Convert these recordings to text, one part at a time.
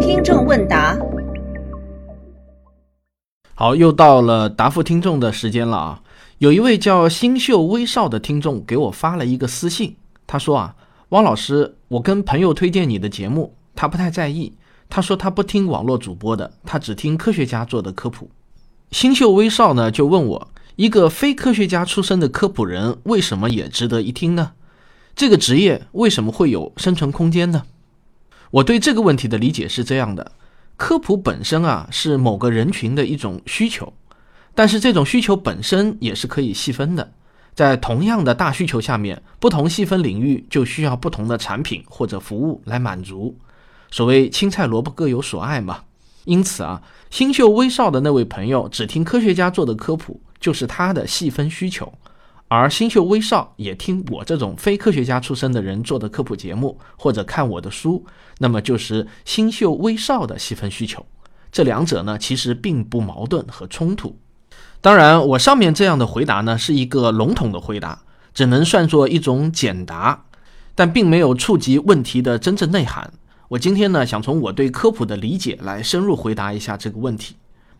听众问答。好，又到了答复听众的时间了啊！有一位叫星秀威少的听众给我发了一个私信，他说啊，汪老师，我跟朋友推荐你的节目，他不太在意，他说他不听网络主播的，他只听科学家做的科普。星秀威少呢就问我，一个非科学家出身的科普人为什么也值得一听呢？这个职业为什么会有生存空间呢？我对这个问题的理解是这样的。科普本身啊是某个人群的一种需求，但是这种需求本身也是可以细分的。在同样的大需求下面，不同细分领域就需要不同的产品或者服务来满足。所谓青菜萝卜各有所爱嘛。因此啊，星秀微少的那位朋友只听科学家做的科普，就是他的细分需求。而星秀微少也听我这种非科学家出身的人做的科普节目，或者看我的书，那么就是星秀微少的细分需求。这两者呢，其实并不矛盾和冲突。当然，我上面这样的回答呢，是一个笼统的回答，只能算作一种简答，但并没有触及问题的真正内涵。我今天呢，想从我对科普的理解来深入回答一下这个问题。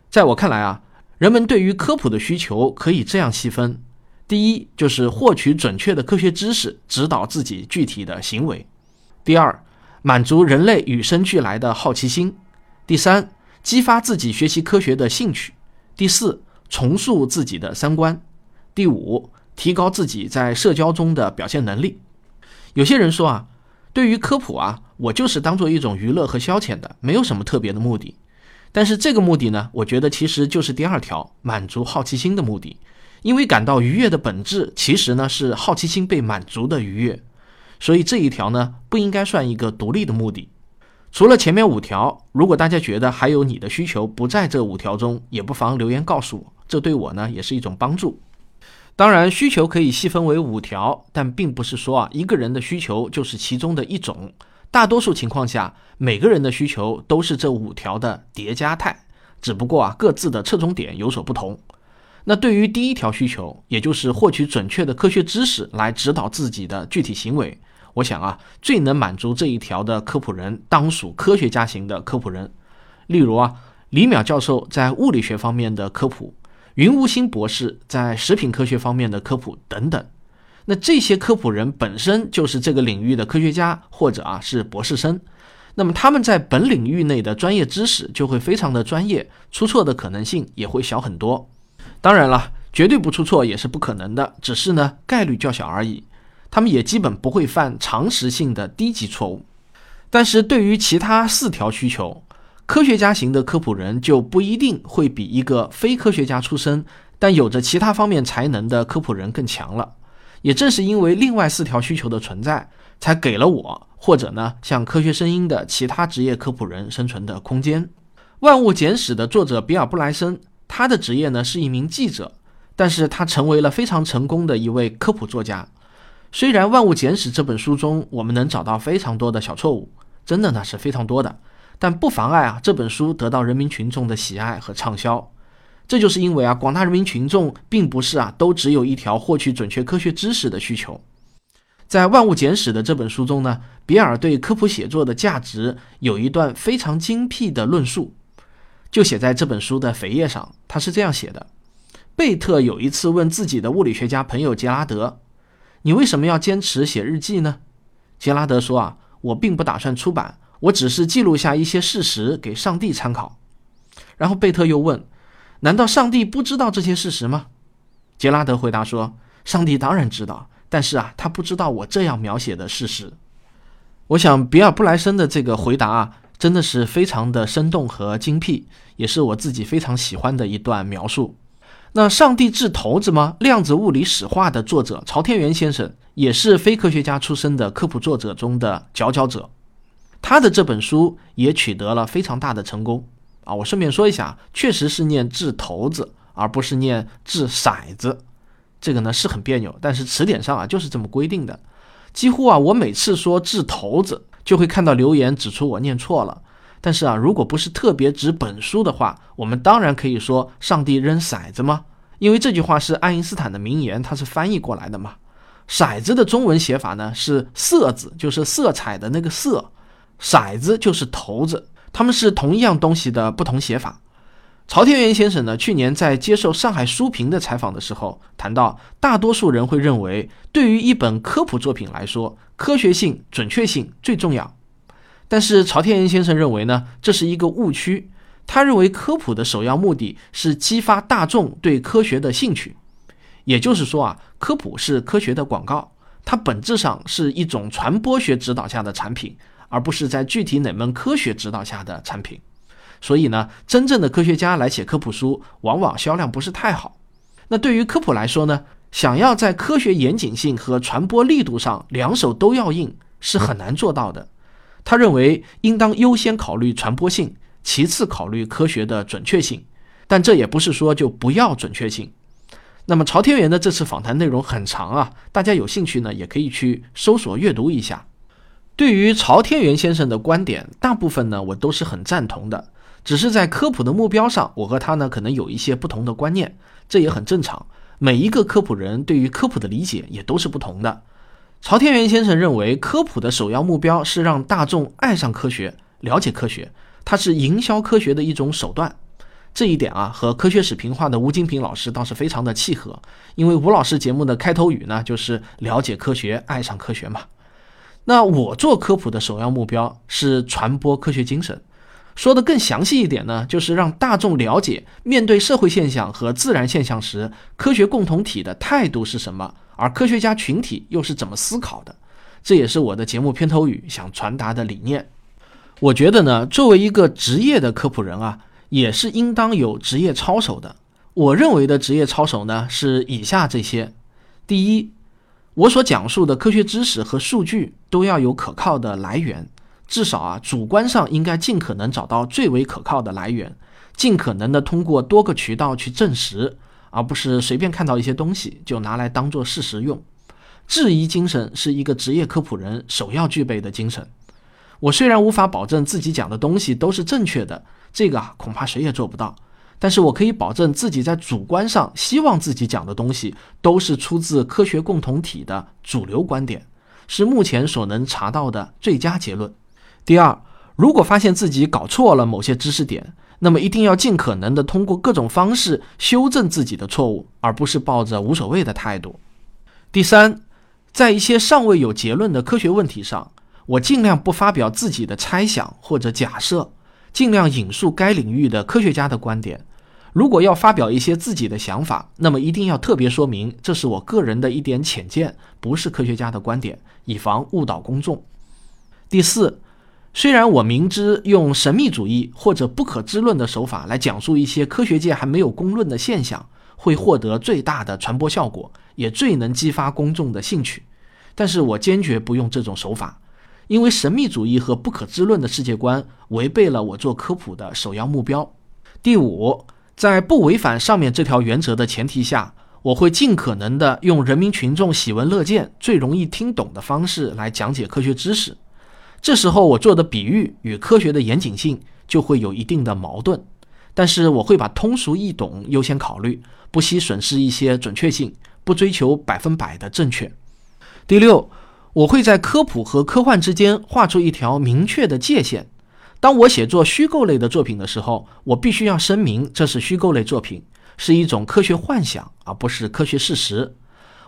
在我看来啊，人们对于科普的需求可以这样细分。第一就是获取准确的科学知识，指导自己具体的行为；第二，满足人类与生俱来的好奇心；第三，激发自己学习科学的兴趣；第四，重塑自己的三观；第五，提高自己在社交中的表现能力。有些人说啊，对于科普啊，我就是当做一种娱乐和消遣的，没有什么特别的目的。但是这个目的呢，我觉得其实就是第二条，满足好奇心的目的。因为感到愉悦的本质，其实呢是好奇心被满足的愉悦，所以这一条呢不应该算一个独立的目的。除了前面五条，如果大家觉得还有你的需求不在这五条中，也不妨留言告诉我，这对我呢也是一种帮助。当然，需求可以细分为五条，但并不是说啊一个人的需求就是其中的一种。大多数情况下，每个人的需求都是这五条的叠加态，只不过啊各自的侧重点有所不同。那对于第一条需求，也就是获取准确的科学知识来指导自己的具体行为，我想啊，最能满足这一条的科普人，当属科学家型的科普人。例如啊，李淼教授在物理学方面的科普，云无心博士在食品科学方面的科普等等。那这些科普人本身就是这个领域的科学家，或者啊是博士生，那么他们在本领域内的专业知识就会非常的专业，出错的可能性也会小很多。当然了，绝对不出错也是不可能的，只是呢概率较小而已。他们也基本不会犯常识性的低级错误。但是对于其他四条需求，科学家型的科普人就不一定会比一个非科学家出身但有着其他方面才能的科普人更强了。也正是因为另外四条需求的存在，才给了我或者呢像科学声音的其他职业科普人生存的空间。《万物简史》的作者比尔布莱森。他的职业呢是一名记者，但是他成为了非常成功的一位科普作家。虽然《万物简史》这本书中我们能找到非常多的小错误，真的呢是非常多的，但不妨碍啊这本书得到人民群众的喜爱和畅销。这就是因为啊广大人民群众并不是啊都只有一条获取准确科学知识的需求。在《万物简史》的这本书中呢，比尔对科普写作的价值有一段非常精辟的论述。就写在这本书的扉页上，他是这样写的：贝特有一次问自己的物理学家朋友杰拉德：“你为什么要坚持写日记呢？”杰拉德说：“啊，我并不打算出版，我只是记录下一些事实给上帝参考。”然后贝特又问：“难道上帝不知道这些事实吗？”杰拉德回答说：“上帝当然知道，但是啊，他不知道我这样描写的事实。”我想比尔布莱森的这个回答啊。真的是非常的生动和精辟，也是我自己非常喜欢的一段描述。那上帝掷骰子吗？量子物理史话的作者曹天元先生也是非科学家出身的科普作者中的佼佼者，他的这本书也取得了非常大的成功啊！我顺便说一下，确实是念掷骰子，而不是念掷骰子，这个呢是很别扭，但是词典上啊就是这么规定的。几乎啊，我每次说掷骰子。就会看到留言指出我念错了，但是啊，如果不是特别指本书的话，我们当然可以说上帝扔骰子吗？因为这句话是爱因斯坦的名言，它是翻译过来的嘛。骰子的中文写法呢是色子，就是色彩的那个色，骰子就是骰子，它们是同一样东西的不同写法。曹天元先生呢，去年在接受上海书评的采访的时候谈到，大多数人会认为，对于一本科普作品来说，科学性、准确性最重要。但是曹天元先生认为呢，这是一个误区。他认为科普的首要目的是激发大众对科学的兴趣。也就是说啊，科普是科学的广告，它本质上是一种传播学指导下的产品，而不是在具体哪门科学指导下的产品。所以呢，真正的科学家来写科普书，往往销量不是太好。那对于科普来说呢，想要在科学严谨性和传播力度上两手都要硬，是很难做到的。他认为应当优先考虑传播性，其次考虑科学的准确性。但这也不是说就不要准确性。那么朝天元的这次访谈内容很长啊，大家有兴趣呢，也可以去搜索阅读一下。对于朝天元先生的观点，大部分呢我都是很赞同的，只是在科普的目标上，我和他呢可能有一些不同的观念，这也很正常。每一个科普人对于科普的理解也都是不同的。曹天元先生认为，科普的首要目标是让大众爱上科学、了解科学，它是营销科学的一种手段。这一点啊，和科学史评话的吴金平老师倒是非常的契合，因为吴老师节目的开头语呢，就是了解科学，爱上科学嘛。那我做科普的首要目标是传播科学精神，说的更详细一点呢，就是让大众了解面对社会现象和自然现象时，科学共同体的态度是什么，而科学家群体又是怎么思考的。这也是我的节目片头语想传达的理念。我觉得呢，作为一个职业的科普人啊。也是应当有职业操守的。我认为的职业操守呢，是以下这些：第一，我所讲述的科学知识和数据都要有可靠的来源，至少啊，主观上应该尽可能找到最为可靠的来源，尽可能的通过多个渠道去证实，而不是随便看到一些东西就拿来当做事实用。质疑精神是一个职业科普人首要具备的精神。我虽然无法保证自己讲的东西都是正确的。这个啊，恐怕谁也做不到。但是我可以保证自己在主观上希望自己讲的东西都是出自科学共同体的主流观点，是目前所能查到的最佳结论。第二，如果发现自己搞错了某些知识点，那么一定要尽可能的通过各种方式修正自己的错误，而不是抱着无所谓的态度。第三，在一些尚未有结论的科学问题上，我尽量不发表自己的猜想或者假设。尽量引述该领域的科学家的观点。如果要发表一些自己的想法，那么一定要特别说明这是我个人的一点浅见，不是科学家的观点，以防误导公众。第四，虽然我明知用神秘主义或者不可知论的手法来讲述一些科学界还没有公论的现象，会获得最大的传播效果，也最能激发公众的兴趣，但是我坚决不用这种手法。因为神秘主义和不可知论的世界观违背了我做科普的首要目标。第五，在不违反上面这条原则的前提下，我会尽可能的用人民群众喜闻乐见、最容易听懂的方式来讲解科学知识。这时候我做的比喻与科学的严谨性就会有一定的矛盾，但是我会把通俗易懂优先考虑，不惜损失一些准确性，不追求百分百的正确。第六。我会在科普和科幻之间画出一条明确的界限。当我写作虚构类的作品的时候，我必须要声明这是虚构类作品，是一种科学幻想，而不是科学事实。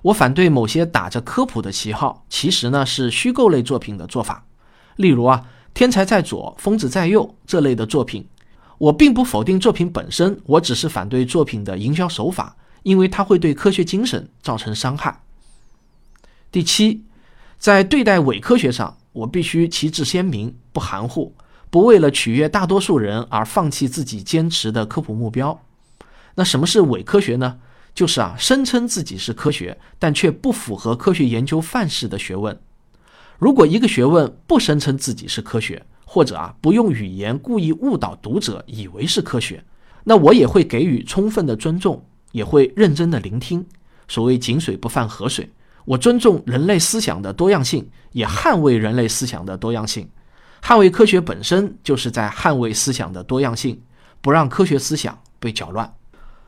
我反对某些打着科普的旗号，其实呢是虚构类作品的做法。例如啊，天才在左，疯子在右这类的作品。我并不否定作品本身，我只是反对作品的营销手法，因为它会对科学精神造成伤害。第七。在对待伪科学上，我必须旗帜鲜明，不含糊，不为了取悦大多数人而放弃自己坚持的科普目标。那什么是伪科学呢？就是啊，声称自己是科学，但却不符合科学研究范式的学问。如果一个学问不声称自己是科学，或者啊不用语言故意误导读者以为是科学，那我也会给予充分的尊重，也会认真的聆听。所谓井水不犯河水。我尊重人类思想的多样性，也捍卫人类思想的多样性。捍卫科学本身就是在捍卫思想的多样性，不让科学思想被搅乱。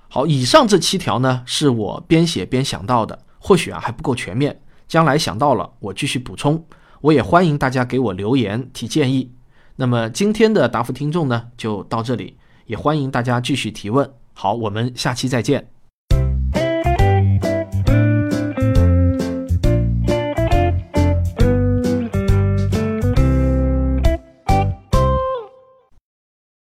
好，以上这七条呢，是我边写边想到的，或许啊还不够全面。将来想到了我继续补充。我也欢迎大家给我留言提建议。那么今天的答复听众呢就到这里，也欢迎大家继续提问。好，我们下期再见。